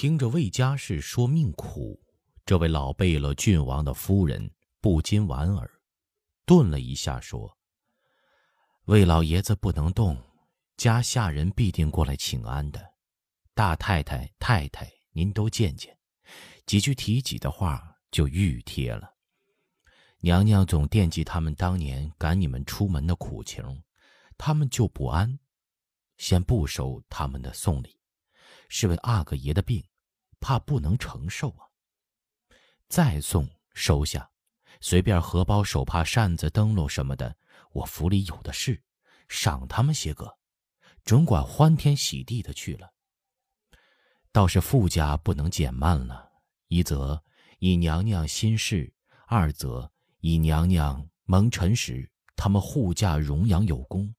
听着魏家氏说命苦，这位老贝勒郡王的夫人不禁莞尔，顿了一下说：“魏老爷子不能动，家下人必定过来请安的。大太太、太太，您都见见，几句提己的话就愈贴了。娘娘总惦记他们当年赶你们出门的苦情，他们就不安，先不收他们的送礼。”是为阿哥爷的病，怕不能承受啊。再送收下，随便荷包、手帕、扇子、灯笼什么的，我府里有的是，赏他们些个，准管欢天喜地的去了。倒是富家不能减慢了，一则以娘娘心事，二则以娘娘蒙尘时，他们护驾荣阳有功。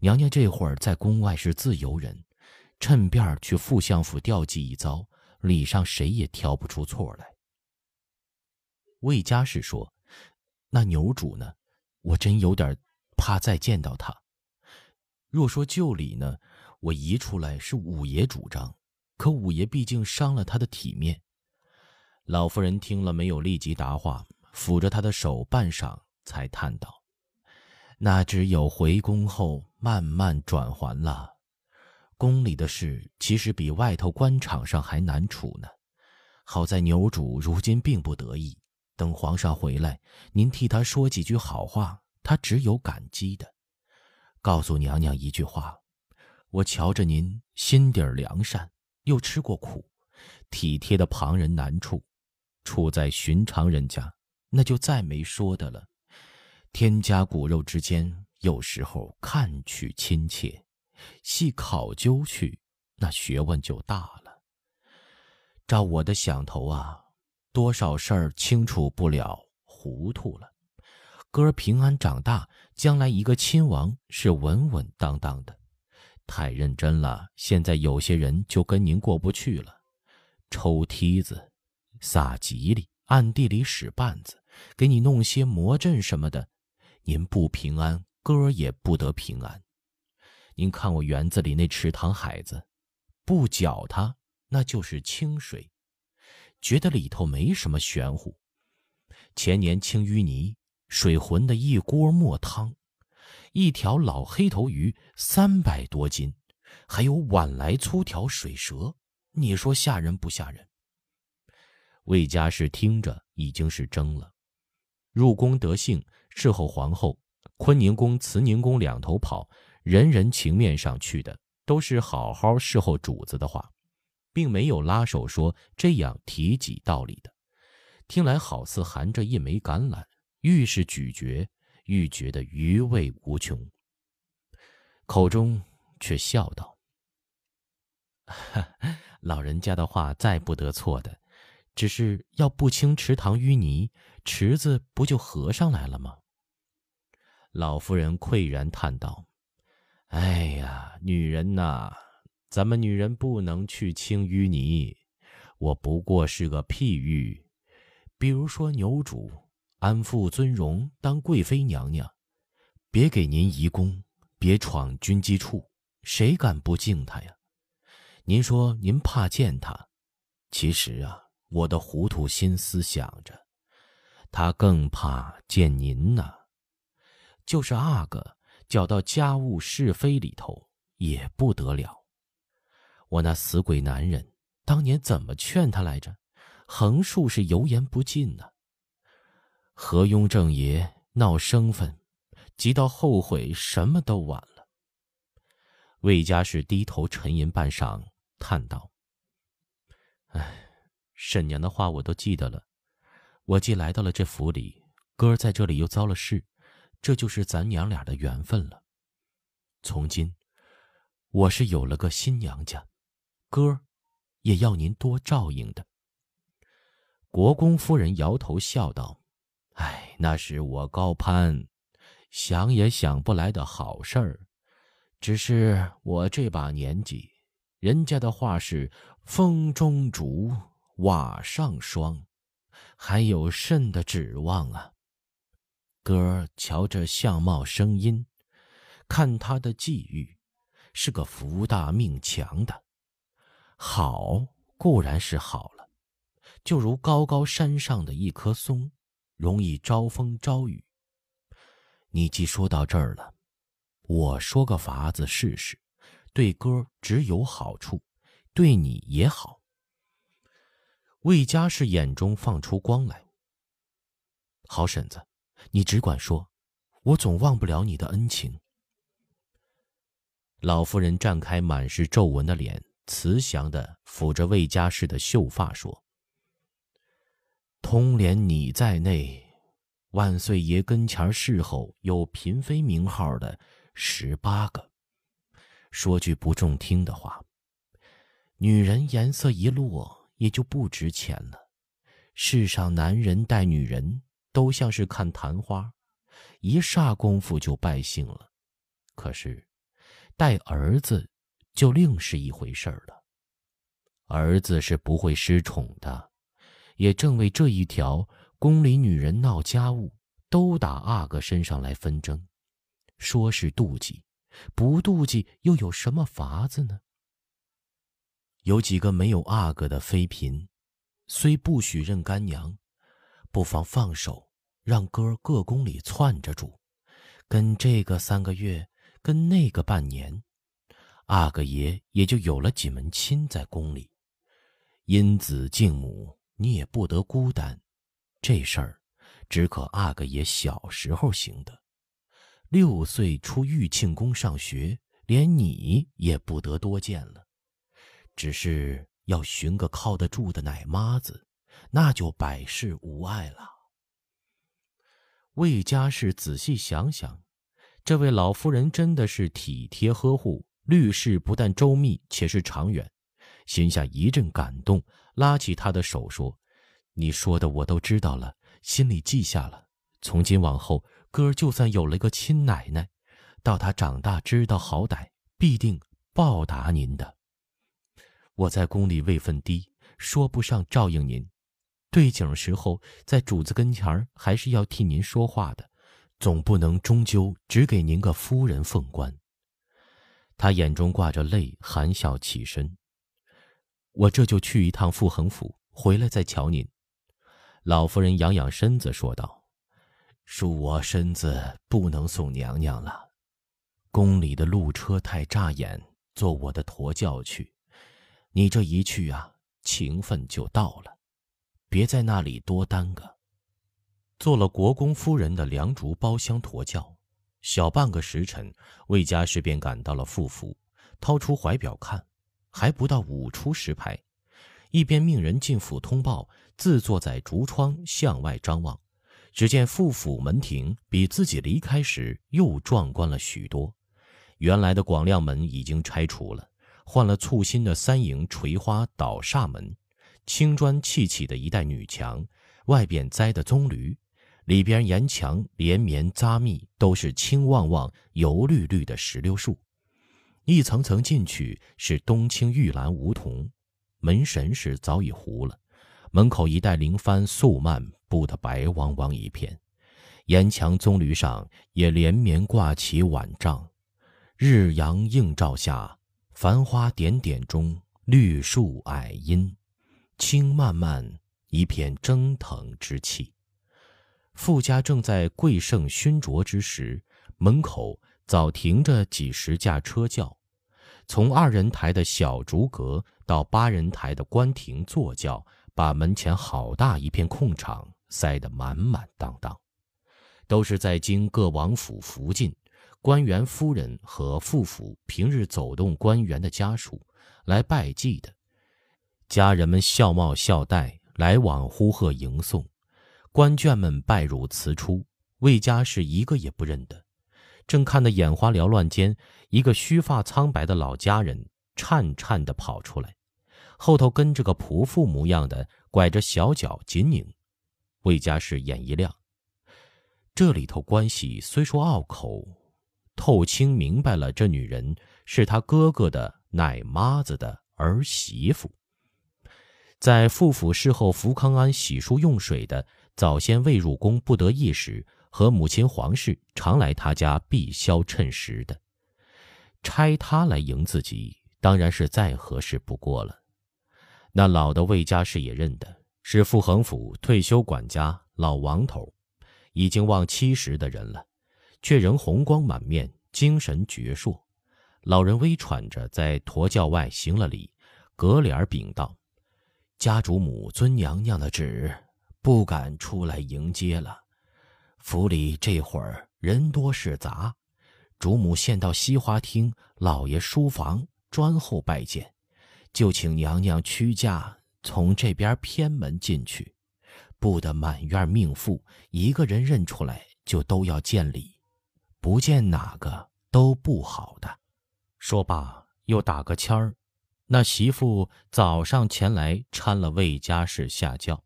娘娘这会儿在宫外是自由人。趁便去副相府调剂一遭，礼上谁也挑不出错来。魏家士说：“那牛主呢？我真有点怕再见到他。若说旧礼呢，我移出来是五爷主张，可五爷毕竟伤了他的体面。”老夫人听了没有立即答话，抚着他的手半晌，才叹道：“那只有回宫后慢慢转还了。”宫里的事其实比外头官场上还难处呢。好在牛主如今并不得意，等皇上回来，您替他说几句好话，他只有感激的。告诉娘娘一句话：我瞧着您心底良善，又吃过苦，体贴的旁人难处，处在寻常人家，那就再没说的了。天家骨肉之间，有时候看去亲切。细考究去，那学问就大了。照我的想头啊，多少事儿清楚不了，糊涂了。哥儿平安长大，将来一个亲王是稳稳当当的。太认真了，现在有些人就跟您过不去了，抽梯子、撒吉利、暗地里使绊子，给你弄些魔阵什么的，您不平安，哥儿也不得平安。您看我园子里那池塘海子，不搅它那就是清水，觉得里头没什么玄乎。前年清淤泥，水浑的一锅墨汤，一条老黑头鱼三百多斤，还有碗来粗条水蛇，你说吓人不吓人？魏家氏听着已经是怔了。入宫得幸，侍候皇后，坤宁宫、慈宁宫两头跑。人人情面上去的都是好好侍候主子的话，并没有拉手说这样提己道理的。听来好似含着一枚橄榄，愈是咀嚼，愈觉得余味无穷。口中却笑道：“老人家的话再不得错的，只是要不清池塘淤泥，池子不就合上来了吗？”老夫人喟然叹道。哎呀，女人呐，咱们女人不能去清淤泥。我不过是个譬喻，比如说牛主安富尊荣当贵妃娘娘，别给您移宫，别闯军机处，谁敢不敬她呀？您说您怕见她，其实啊，我的糊涂心思想着，她更怕见您呐。就是阿哥。搅到家务是非里头也不得了。我那死鬼男人当年怎么劝他来着？横竖是油盐不进呢。何雍正爷闹生分，急到后悔什么都晚了。魏家氏低头沉吟半晌，叹道：“哎，婶娘的话我都记得了。我既来到了这府里，哥儿在这里又遭了事。”这就是咱娘俩的缘分了。从今，我是有了个新娘家，哥也要您多照应的。国公夫人摇头笑道：“哎，那是我高攀，想也想不来的好事儿。只是我这把年纪，人家的话是风中烛，瓦上霜，还有甚的指望啊？”哥瞧这相貌声音，看他的际遇，是个福大命强的。好，固然是好了，就如高高山上的一棵松，容易招风招雨。你既说到这儿了，我说个法子试试，对哥只有好处，对你也好。魏家是眼中放出光来。好婶子，你只管说，我总忘不了你的恩情。老夫人绽开满是皱纹的脸，慈祥的抚着魏家氏的秀发，说：“通连你在内，万岁爷跟前侍候有嫔妃名号的十八个。说句不中听的话，女人颜色一落，也就不值钱了。世上男人待女人，都像是看昙花，一霎功夫就败兴了。可是……”带儿子，就另是一回事了。儿子是不会失宠的，也正为这一条，宫里女人闹家务，都打阿哥身上来纷争。说是妒忌，不妒忌又有什么法子呢？有几个没有阿哥的妃嫔，虽不许认干娘，不妨放手，让哥各宫里窜着住，跟这个三个月。跟那个半年，阿哥爷也就有了几门亲在宫里，因子敬母，你也不得孤单。这事儿，只可阿哥爷小时候行的，六岁出玉庆宫上学，连你也不得多见了。只是要寻个靠得住的奶妈子，那就百事无碍了。魏家氏仔细想想。这位老夫人真的是体贴呵护，虑事不但周密，且是长远，心下一阵感动，拉起他的手说：“你说的我都知道了，心里记下了。从今往后，哥就算有了个亲奶奶，到他长大知道好歹，必定报答您的。我在宫里位分低，说不上照应您，对景时候在主子跟前儿还是要替您说话的。”总不能终究只给您个夫人凤冠。他眼中挂着泪，含笑起身。我这就去一趟富恒府，回来再瞧您。老夫人养养身子说道：“恕我身子不能送娘娘了，宫里的路车太扎眼，坐我的驼轿去。你这一去啊，情分就到了，别在那里多耽搁。”做了国公夫人的梁竹包厢驼轿，小半个时辰，魏家氏便赶到了傅府，掏出怀表看，还不到五出石牌，一边命人进府通报，自坐在竹窗向外张望，只见傅府门庭比自己离开时又壮观了许多，原来的广亮门已经拆除了，换了簇新的三楹垂花倒煞门，青砖砌起的一带女墙，外边栽的棕榈。里边沿墙连绵扎密，都是青旺旺、油绿绿的石榴树。一层层进去是冬青玉兰梧桐，门神是早已糊了。门口一带灵幡素幔布得白汪汪一片，沿墙棕榈上也连绵挂起晚帐。日阳映照下，繁花点点中，绿树矮阴，青漫漫一片蒸腾之气。傅家正在贵盛熏灼之时，门口早停着几十架车轿，从二人台的小竹阁到八人台的官亭坐轿，把门前好大一片空场塞得满满当当，都是在京各王府福晋官员夫人和副府平日走动官员的家属来拜祭的，家人们笑貌笑带来往呼喝迎送。官眷们拜入辞出，魏家是一个也不认得。正看得眼花缭乱间，一个须发苍白的老家人颤颤地跑出来，后头跟着个仆妇模样的，拐着小脚紧拧。魏家是眼一亮，这里头关系虽说拗口，透清明白了，这女人是他哥哥的奶妈子的儿媳妇。在傅府侍候福康安洗漱用水的。早先未入宫不得意时，和母亲皇氏常来他家避消趁时的，差他来迎自己，当然是再合适不过了。那老的魏家氏也认得，是傅恒府退休管家老王头，已经望七十的人了，却仍红光满面，精神矍铄。老人微喘着，在驼轿外行了礼，隔脸禀道：“家主母遵娘娘的旨，不敢出来迎接了。府里这会儿人多势杂，主母现到西花厅老爷书房专候拜见。”就请娘娘屈驾从这边偏门进去，不得满院命妇一个人认出来就都要见礼，不见哪个都不好的。说罢又打个签儿，那媳妇早上前来搀了魏家氏下轿。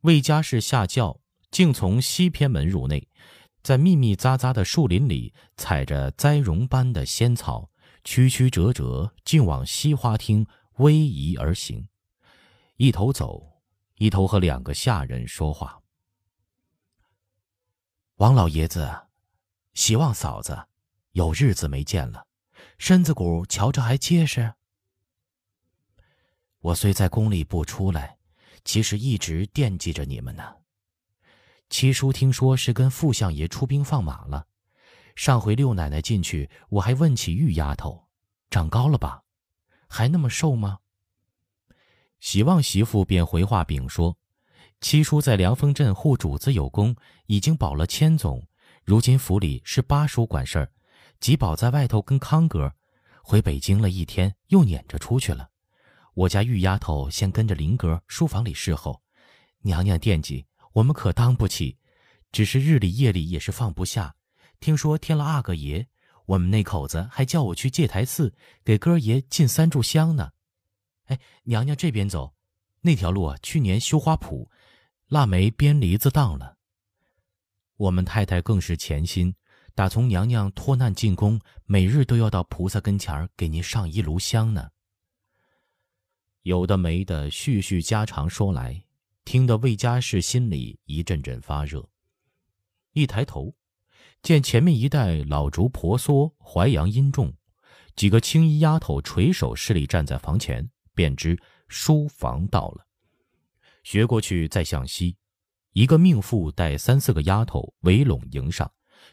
魏家氏下轿，竟从西偏门入内，在密密匝匝的树林里踩着栽绒般的仙草。曲曲折折，竟往西花厅逶迤而行，一头走，一头和两个下人说话。王老爷子，希望嫂子，有日子没见了，身子骨瞧着还结实。我虽在宫里不出来，其实一直惦记着你们呢。七叔听说是跟傅相爷出兵放马了。上回六奶奶进去，我还问起玉丫头，长高了吧？还那么瘦吗？喜旺媳妇便回话禀说：“七叔在凉风镇护主子有功，已经保了千总。如今府里是八叔管事儿，吉宝在外头跟康哥，回北京了一天，又撵着出去了。我家玉丫头先跟着林哥书房里侍候，娘娘惦记我们可当不起，只是日里夜里也是放不下。”听说添了阿哥爷，我们那口子还叫我去戒台寺给哥爷进三炷香呢。哎，娘娘这边走，那条路啊，去年修花圃，腊梅编梨子当了。我们太太更是潜心，打从娘娘脱难进宫，每日都要到菩萨跟前儿给您上一炉香呢。有的没的，絮絮家常说来，听得魏家氏心里一阵阵发热，一抬头。见前面一带老竹婆娑，淮阳阴重，几个青衣丫头垂手侍立站在房前，便知书房到了。学过去，再向西，一个命妇带三四个丫头围拢迎上，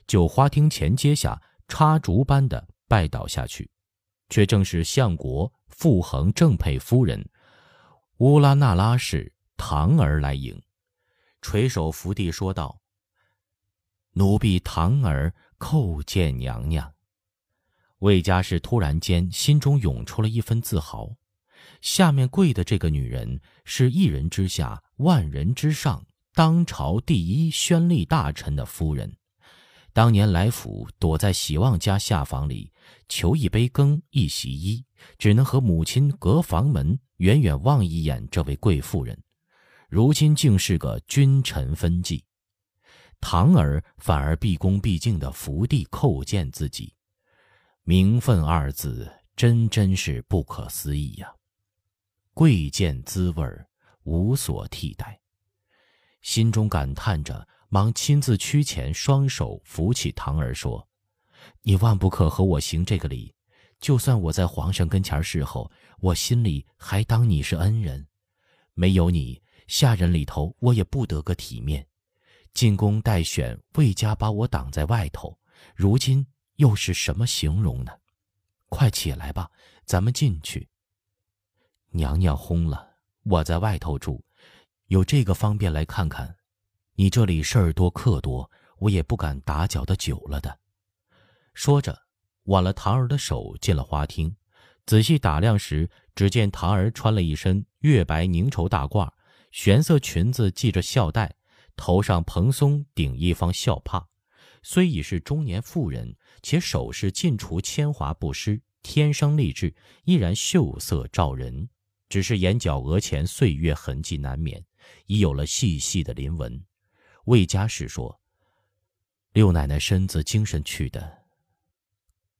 就花厅前阶下插竹般的拜倒下去，却正是相国傅恒正配夫人乌拉那拉氏唐儿来迎，垂手伏地说道。奴婢堂儿叩见娘娘。魏家氏突然间心中涌出了一分自豪。下面跪的这个女人是一人之下万人之上，当朝第一宣吏大臣的夫人。当年来府躲在喜旺家下房里求一杯羹一洗衣，只能和母亲隔房门远远望一眼这位贵妇人，如今竟是个君臣分际。堂儿反而毕恭毕敬的伏地叩见自己，名分二字真真是不可思议呀！贵贱滋味无所替代，心中感叹着，忙亲自屈前，双手扶起堂儿说：“你万不可和我行这个礼，就算我在皇上跟前侍候，我心里还当你是恩人，没有你，下人里头我也不得个体面。”进宫待选，魏家把我挡在外头，如今又是什么形容呢？快起来吧，咱们进去。娘娘轰了，我在外头住，有这个方便来看看。你这里事儿多客多，我也不敢打搅的久了的。说着，挽了唐儿的手进了花厅，仔细打量时，只见唐儿穿了一身月白凝绸大褂，玄色裙子系着孝带。头上蓬松顶一方孝帕，虽已是中年妇人，且首饰尽除铅华不施，天生丽质，依然秀色照人。只是眼角额前岁月痕迹难免，已有了细细的鳞纹。魏家氏说：“六奶奶身子精神去的，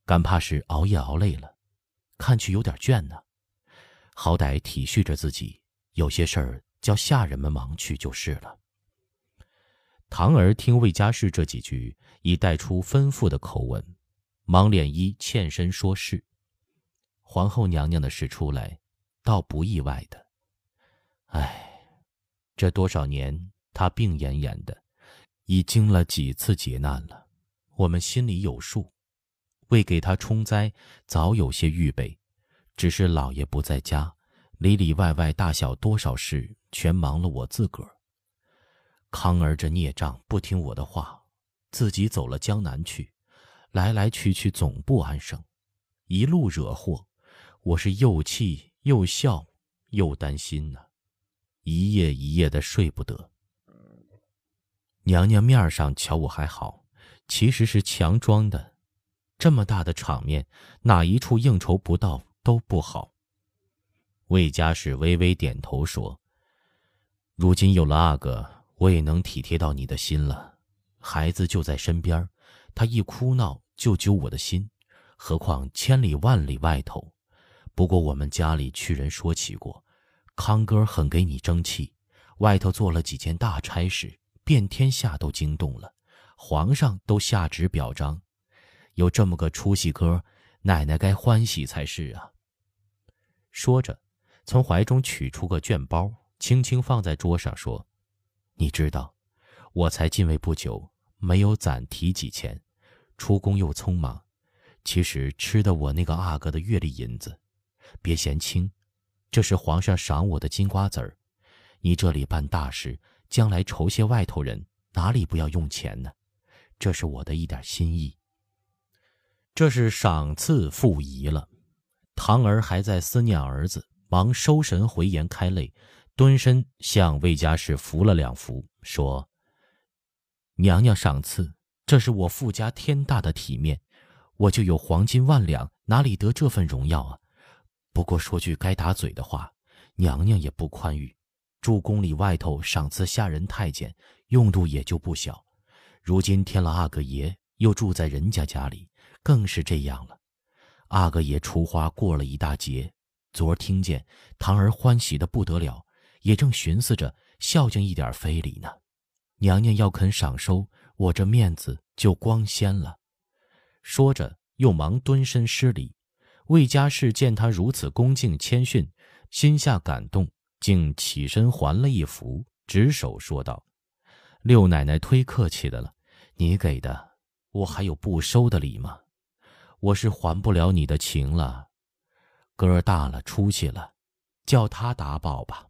敢怕是熬夜熬累了，看去有点倦呢。好歹体恤着自己，有些事儿叫下人们忙去就是了。”堂儿听魏家氏这几句，已带出吩咐的口吻，忙脸衣欠身说是。皇后娘娘的事出来，倒不意外的。唉，这多少年，他病恹恹的，已经了几次劫难了，我们心里有数，为给他冲灾，早有些预备。只是老爷不在家，里里外外大小多少事，全忙了我自个儿。康儿这孽障不听我的话，自己走了江南去，来来去去总不安生，一路惹祸，我是又气又笑又担心呢。一夜一夜的睡不得。娘娘面上瞧我还好，其实是强装的。这么大的场面，哪一处应酬不到都不好。魏家氏微微点头说：“如今有了阿哥，我也能体贴到你的心了。孩子就在身边，他一哭闹就揪我的心，何况千里万里外头。不过我们家里去人说起过。”康哥很给你争气，外头做了几件大差事，遍天下都惊动了，皇上都下旨表彰。有这么个出息哥，奶奶该欢喜才是啊。说着，从怀中取出个绢包，轻轻放在桌上，说：“你知道，我才进位不久，没有攒提几钱，出宫又匆忙，其实吃的我那个阿哥的月例银子，别嫌轻。”这是皇上赏我的金瓜子儿，你这里办大事，将来酬谢外头人，哪里不要用钱呢？这是我的一点心意。这是赏赐复仪了，堂儿还在思念儿子，忙收神回言开泪，蹲身向魏家氏扶了两扶，说：“娘娘赏赐，这是我傅家天大的体面，我就有黄金万两，哪里得这份荣耀啊？”不过说句该打嘴的话，娘娘也不宽裕，住宫里外头赏赐下人太监，用度也就不小。如今添了阿哥爷，又住在人家家里，更是这样了。阿哥爷出花过了一大劫，昨儿听见堂儿欢喜的不得了，也正寻思着孝敬一点非礼呢。娘娘要肯赏收，我这面子就光鲜了。说着，又忙蹲身施礼。魏家氏见他如此恭敬谦逊，心下感动，竟起身还了一幅，执手说道：“六奶奶忒客气的了，你给的，我还有不收的礼吗？我是还不了你的情了。哥儿大了，出息了，叫他答报吧。”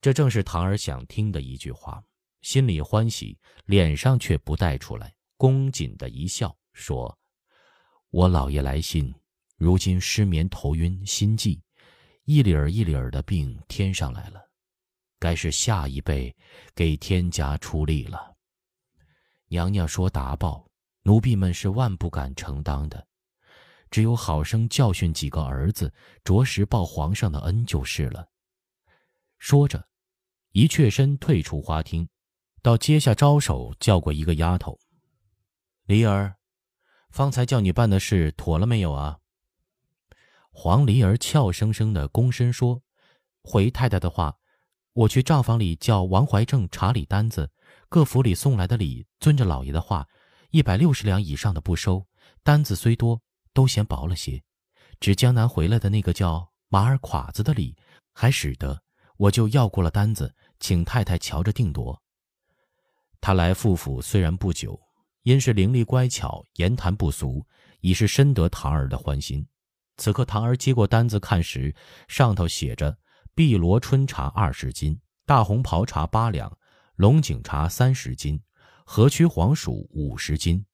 这正是堂儿想听的一句话，心里欢喜，脸上却不带出来，恭谨的一笑，说：“我老爷来信。”如今失眠、头晕、心悸，一理儿一理儿的病添上来了，该是下一辈给天家出力了。娘娘说答报，奴婢们是万不敢承当的，只有好生教训几个儿子，着实报皇上的恩就是了。说着，一却身退出花厅，到阶下招手叫过一个丫头：“梨儿，方才叫你办的事妥了没有啊？”黄梨儿俏生生的躬身说：“回太太的话，我去账房里叫王怀正查理单子，各府里送来的礼，遵着老爷的话，一百六十两以上的不收。单子虽多，都嫌薄了些。只江南回来的那个叫马尔垮子的礼，还使得，我就要过了单子，请太太瞧着定夺。他来傅府虽然不久，因是伶俐乖巧，言谈不俗，已是深得堂儿的欢心。”此刻，堂儿接过单子看时，上头写着：碧螺春茶二十斤，大红袍茶八两，龙井茶三十斤，河曲黄薯五十斤，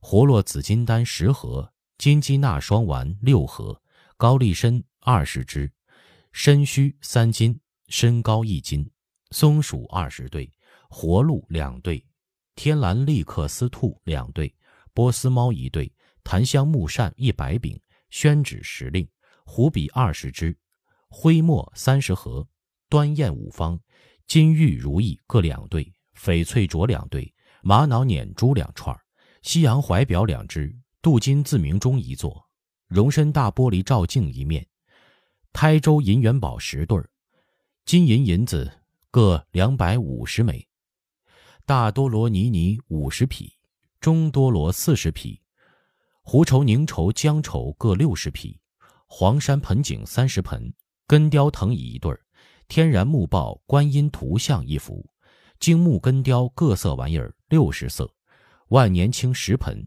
活络紫金丹十盒，金鸡纳霜丸六盒，高丽参二十支，参须三斤，参膏一斤，松鼠二十对，活鹿两对，天蓝立克斯兔两对，波斯猫一对，檀香木扇一百柄。宣旨时令，湖笔二十支，灰墨三十盒，端砚五方，金玉如意各两对，翡翠镯两对，玛瑙捻珠两串，西洋怀表两只，镀金自鸣钟一座，容身大玻璃照镜一面，台州银元宝十对，金银银子各两百五十枚，大多罗尼尼五十匹，中多罗四十匹。胡绸、宁绸、姜绸各六十匹，黄山盆景三十盆，根雕藤椅一对儿，天然木抱观音图像一幅，精木根雕各色玩意儿六十色，万年青十盆。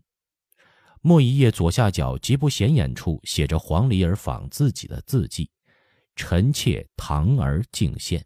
墨一页左下角极不显眼处写着黄鹂儿仿自己的字迹：“臣妾堂儿敬献。”